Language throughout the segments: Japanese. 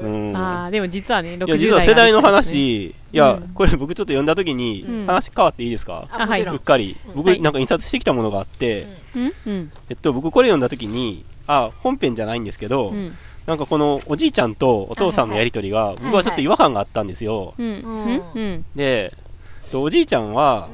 うん。ああ、でも実はね、60代いや、実は世代の話、いや、うんこれ僕ちょっと読んだ時にうん、話変わっていいですか？あ、もちろ。うんっかり。僕はいなんか印刷してきたものがあって、うん？うん。えっと、僕これ読んだ時に、あ、本編じゃないんですけどう、ん。なんかこのおじいちゃんとお父さんのやりとりが、僕はちょっと違和感があったんですよ。うん。うん。うん。で、えっとおじいちゃんは、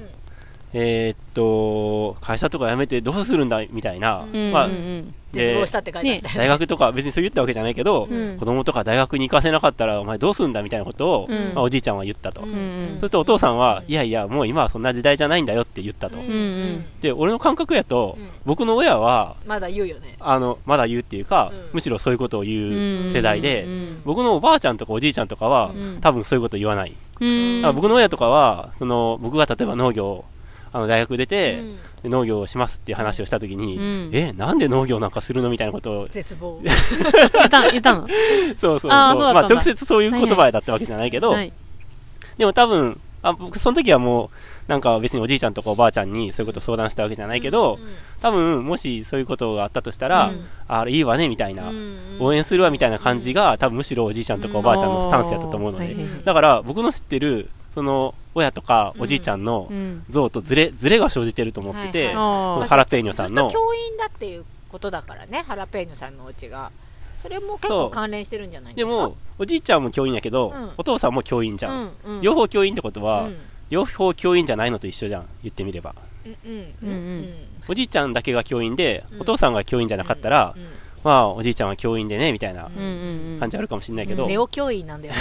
えーっと、会社とか辞めてどうするんだみたいな、うん。まあうんうん絶望したって書いてあったよね。大学とか別にそう言ったわけじゃないけど、うん子供とか大学に行かせなかったらお前どうするんだみたいなことを、うんまあ、おじいちゃんは言ったと。うんうんそうするとお父さんは、いやいや、もう今はそんな時代じゃないんだよって言ったと。うんうんうんで、俺の感覚やと、うん僕の親は、まだ言うよね。あの、まだ言うっていうか、うんむしろそういうことを言う世代で、うん僕のおばあちゃんとかおじいちゃんとかは、うん多分そういうこと言わない。僕の親とかは、その、僕が例えば農業、あの、大学出て、うん。で農業をしますっていう話をしたときに、うん。え、なんで農業なんかするのみたいなことを、絶望。言った、言ったの？そうそうそう。まあ直接そういう言葉だったわけじゃないけど、はい。でも多分、あ僕その時はもう、なんか別におじいちゃんとかおばあちゃんにそういうことを相談したわけじゃないけど、多分、もしそういうことがあったとしたら、うん。あれいいわね、みたいな、うん応援するわ、みたいな感じが、多分むしろおじいちゃんとかおばあちゃんのスタンスやったと思うので、はいはいはい。だから僕の知ってる、その、親とかおじいちゃんのうん。像とズレ、ズレが生じてると思ってて、はいあーこのハラペーニョずさんの、教員だっていうことだからね、ハラペーニョさんのお家が。それも結構関連してるんじゃないでか？ですも、おじいちゃんも教員やけど、うん。お父さんも教員じゃん。うんうん。両方教員ってことは、うん。両方教員じゃないのと一緒じゃん。言ってみれば。うんうんうん。うんおじいちゃんだけが教員で、うん。お父さんが教員じゃなかったら、うんまあ、おじいちゃんは教員でね、みたいなうんうんうん。感じあるかもしれないけど、ネオ教員なんだよ。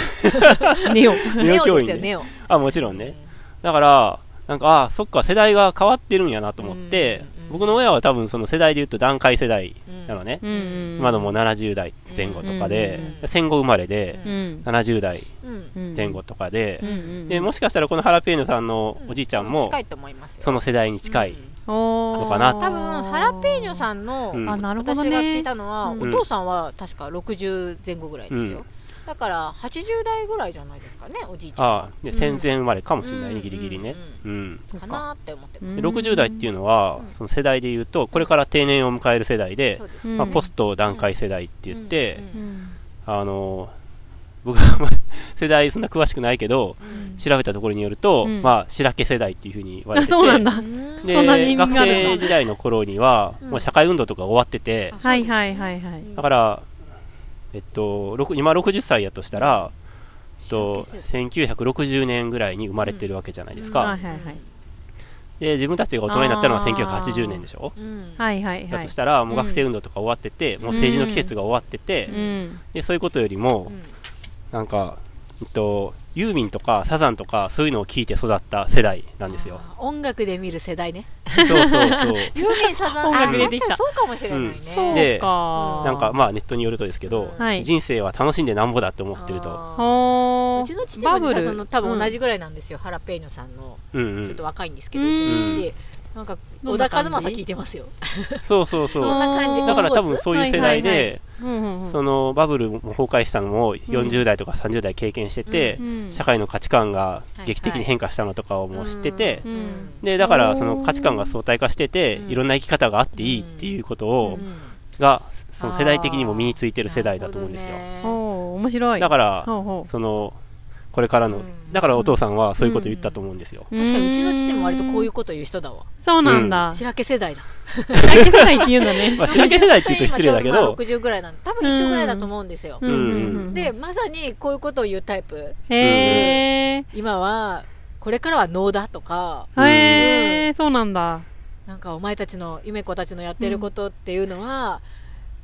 ネオ。ネオ教員ですよ、ネオ。あ、もちろんね。だから、なんか、あそっか、世代が変わってるんやなと思って、うん僕の親は多分その世代で言うと段階世代なのね。うんうん。今のもう70代前後とかで、うん戦後生まれで、うん。70代うんうん。前後とかで、うんうん。で、もしかしたらこのハラペーニョさんのおじいちゃんも。その世代に近い。のかな多分、ハラペーニョさんの、うんあ、なるほど私が聞いね。たのは、うんお父さんは確か60前後ぐらいですよ。うんだから、80代ぐらいじゃないですかね、おじいちゃんは。ああ、で、戦前生まれかもしれないね、うんギリギリね。うん。かなーって思ってます。で60代っていうのは、その世代で言うと、これから定年を迎える世代でまあ、ポスト段階世代って言って、うんうんあの、僕はあんまり世代そんな詳しくないけど、調べたところによると、うんまあ、白毛世代っていうふうに言われあ、てて、そうなんだ。うんで、学生時代の頃には、うんもう社会運動とか終わってて、はいはいはいはい。だから、えっと、ろく今60歳やとしたら、えっと、白毛世1960年ぐらいに生まれてるわけじゃないですか。はいはいはい。で、自分たちが大人になったのはあー1980年でしょ？うんはいはいはいだとし。たら、もう学生運動とか終わってて、もう政治の季節が終わってて、うん。で、そういうことよりも、なんか、えっと、ユーミンとかサザンとかそういうのを聞いて育った世代なんですよ。音楽で見る世代ね。そうそうそう。ユーミンサザン、音あ確かにそうかもしれないね。そうでか。なんか、まあネットによるとですけど、はい人生は楽しんでなんぼだって思ってると。うちの父も実はその多分同じ。じぐらいなんですよ、ハラペーニョさんのうんうんちょっと。若いんですけど、ううんちの父なんかど小田和正聞いてますよ。そうそうそう。そんな感じ。だから多分そういう世代で、そのバブルも崩壊したのも40代とか30代経験してて、うん社会の価値観が劇的に変化したのとかをもう知ってて、うんで、だからその価値観が相対化してて、うん。いろんな生き方があっていいっていうことを、が、その世代的にも身についてる世代だと思うんですよ。面白い。だから、ほうほう。その、これからの、うん。だからお父さんはそういうこと言ったと思うんですよ。確かにうちの父も割とこういうこと言う人だわ。そうなんだ。白毛世代だ。白毛世代って言うんだね。まあ、白毛世代って言うと失礼だけど、今ちょうど60ぐらいなんで多分一緒ぐらいだと思うんですよ、うん。うん。うんでまさにこういうことを言うタイプ。へ今はこれからは能だとか。ー。へー、そうなんだ。なんかお前たちの夢子たちのやってることっていうのは、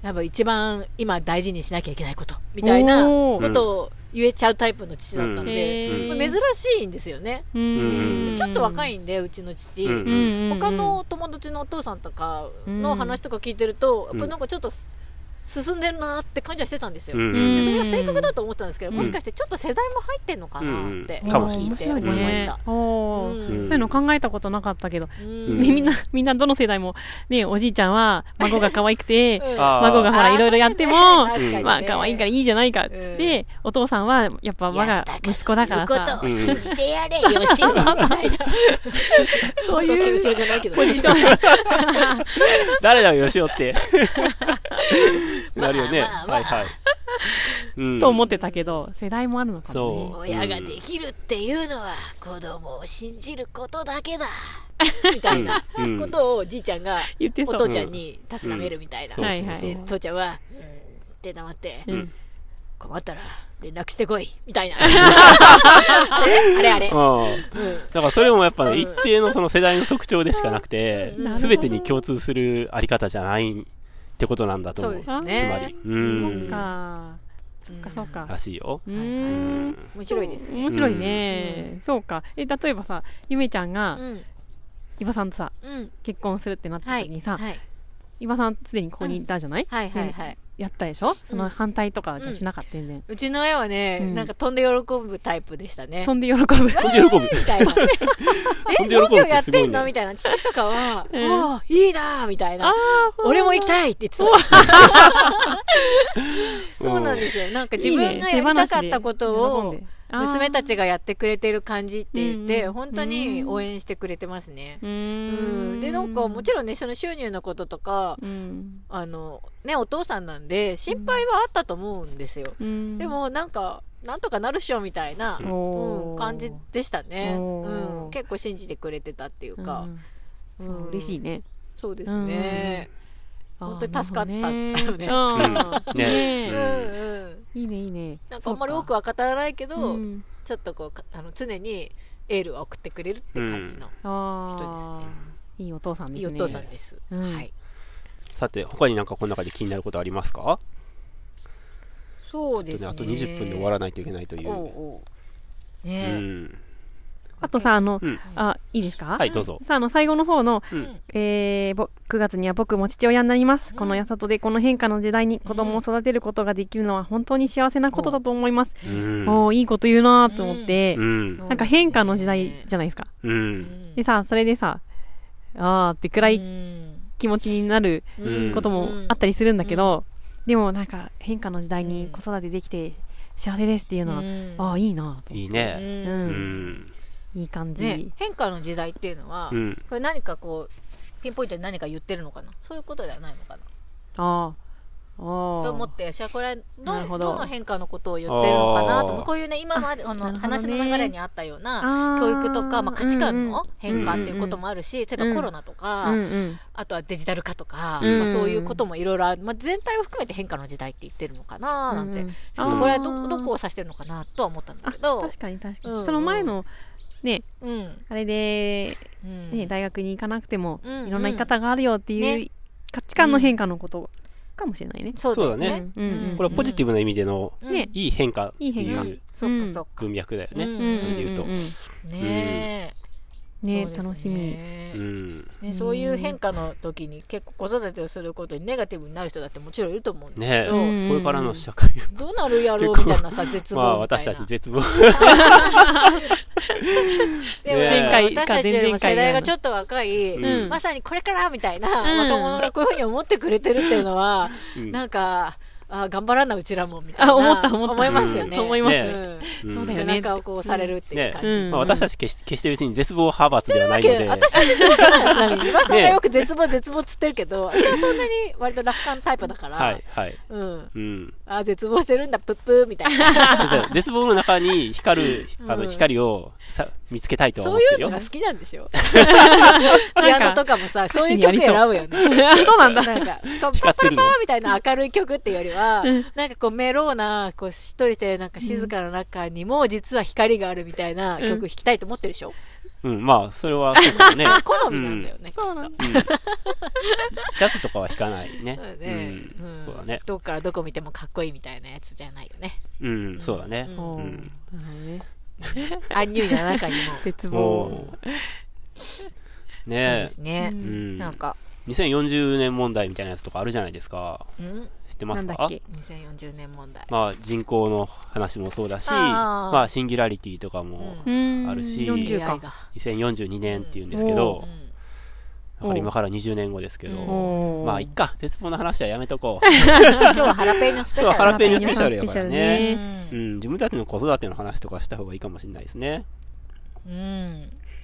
やっぱ一番今大事にしなきゃいけないことみたいなことを言えちゃうタイプの父だったんうん。で、へー。まあ珍しいんですよね、ううん。ん。ちょっと若いんでうちの父、うん。うん。他の友達のお父さんとかの話とか聞いてると、やっぱなんかちょっとす進んでるなって感じはしてたんですよ、うんでそれが正確だと思ったんですけど、もしかしてちょっと世代も入ってんのかなってうんかもしれ聞いて思いました、おー。うん。うんそういうの考えたことなかったけど、うん。みんな、みんなどの世代も、ね、おじいちゃんは孫が可愛くて、孫がほらいろいろやっても、まあ可愛いからいいじゃないかって言って、お父さんはやっぱ我が息子だから言うこさと、を信じてやれ、よみたいな。お父さん、後ろじゃないけ。誰だよ、よしおって。なるよね。まあまあまあ。はいはい。うん。と思ってたけど、世代もあるのかもね。そう。親ができるっていうのは子供を信じることだけだ。みたいなうん。ことをおじいちゃんが言ってそう。お父ちゃんにたしなめるみたいな、そうはいはい。で父ちゃんは「うん」って黙って、うん。困ったら連絡してこいみたいな。あれあれ。だからそれもやっぱね、一定のその世代の特徴でしかなくてうん、すべてに共通するあり方じゃないってことなんだと思う。そうですつまねり。うん。か。そっかそっからしいよ。うーん。面白いですね面白いね。そうか。え、例えばさ、ゆめちゃんがう、ん伊庭さんとさ、うん結婚するってなったはい時にさ、はい伊庭さんすでにここにいたじゃない？はいはいはいやったでしょ？その反対とかはじゃあしなかった全然。うちの親はね、うんなんか飛んで喜ぶタイプでしたね飛んで喜ぶ。ほんで喜ぶ。みたいな。で喜ぶ農業やってってすごいねんのみたいな。父とかは、うんおーいいなーみたいな。俺も行きたいって言ってた。そうなんですよ。なんか自分がやりたかったことを、娘たちがやってくれてる感じって言って、うん本当に応援してくれてますね。ううんん。で、なんかもちろんね、その収入のこととか、うん。あの、ね、お父さんなんで、心配はあったと思うんですよ。うん。でもなんか、なんとかなるっしょみたいな、うん、感じでしたね、うん。結構信じてくれてたっていううん、か、うん嬉しいね。そうですね。本当に助かったよねね。ねうんねうん。いいね、いいね。なんかあんまり多くは語らないけど、うんちょっとこうか、あの常にエールを送ってくれるって感じのあ人ですね。いいお父さんですね。いいお父さんです。うんはい。さて、他になんかこの中で気になることありますか？そうですね。あと20分で終わらないといけないという。おうおううねん。あとさ、あの、うんあ、いいですか？はい、どうぞ。さあ、あの、最後の方の、うんえーぼ9月には僕も父親になります。このやさとでこの変化の時代に子供を育てることができるのは本当に幸せなことだと思います。うん。おーいいこと言うなーと思って、うん。なんか変化の時代じゃないですか。うん。でさ、それでさ、あーって暗い気持ちになるうんこともあったりするんだけど、でもなんか変化の時代に子育てできて幸せですっていうのは、ああ、いいなと。いいね。う。うんん。いい感じ。ね、変化の時代っていうのは、うん。これ何かこうピンポイントで何か言ってるのかな？そういうことではないのかな？ああ。あと思あ。って私はこれはど。どどの変化のことを言ってるのかなとこういうね今まであの話の流れにあったような教育とか、まあ、価値観うんうんの変化っていうこともあるし、例えばコロナとか、うんうん。あとはデジタル化とか、うんまあ、そういうこともいろいろある、まあ、全体を含めて変化の時代って言ってるのかななんて、うんうんちょっとこれはどどこを指してるのかなとは思ったんだあけど。確かに確かに、うんうん。その前のね。うん。あれで、うん。ね、大学に行かなくても、うん。いろんな生き方があるよっていう、ね。価値観の変化のことかもしれないね。そうだよね。これはポジティブな意味でのいい変化っていい変化。いう文脈だよね。うん。それで言うと。ねえ、ね楽しみ。うん。ね、そういう変化の時に結構子育てをすることにネガティブになる人だってもちろんいると思うんですけねど、うん。これからの社会どうなるやろうみたいなさ 絶望。まあみたいな私たち絶望。私たちよりも世代がちょっと若い、うんまさにこれからみたいな、ん。若者がこういうふうに思ってくれてるっていうのは、うん。なんかあ頑張らなうちらもみたいなあ思った思った。いますよね、思います。ねうん。うん。そうだよね。背中をこうされるっていう感じ、うんまあ私たち決して決して別に絶望派閥ではないので。私は絶望してないよちなみに。岩さんがよく絶望絶望っつってるけど 私はそんなに割と楽観タイプだから、はい、はい。うん、うん。あ絶望してるんだプップーみたいな。絶望の中に光る、あの、うん光をさ見つけたいと思ってるよ。ういうのが好きなんでしょ ピアノとかもさ、そういう曲選ぶよね。そうなんだ。なんか、こうパッパラパーみたいな明るい曲っていうよりは、なんかこうメローな、こうしっとりしてなんか静かな中にも実は光があるみたいな曲弾きたいと思ってるでしょ、うん、まあ、それはそうかもね。好みなんだよね、きっと。そうなんだ。うんジャズとかは弾かないね。そうだねうんうんそうだね。どっからどこ見てもかっこいいみたいなやつじゃないよね。うん、そうだね。うんなるほどね。アンニュイな中にも。絶望。ねですねえ、。うん。なんか、2040年問題みたいなやつとかあるじゃないですか。うん知ってますか？なんだっけ？2040年問題。まあ、人口の話もそうだし、あーまあ、シンギュラリティとかも、うんあるし40 AI か。が。2042年って言うんですけどう、んだから今から20年後ですけど、まあ、いっか、絶望の話はやめとこう。今日はハラペーニョスペシャル。ハラペーニョスペシャルやからね。ううんん、自分たちの子育ての話とかした方がいいかもしれないですね。うん。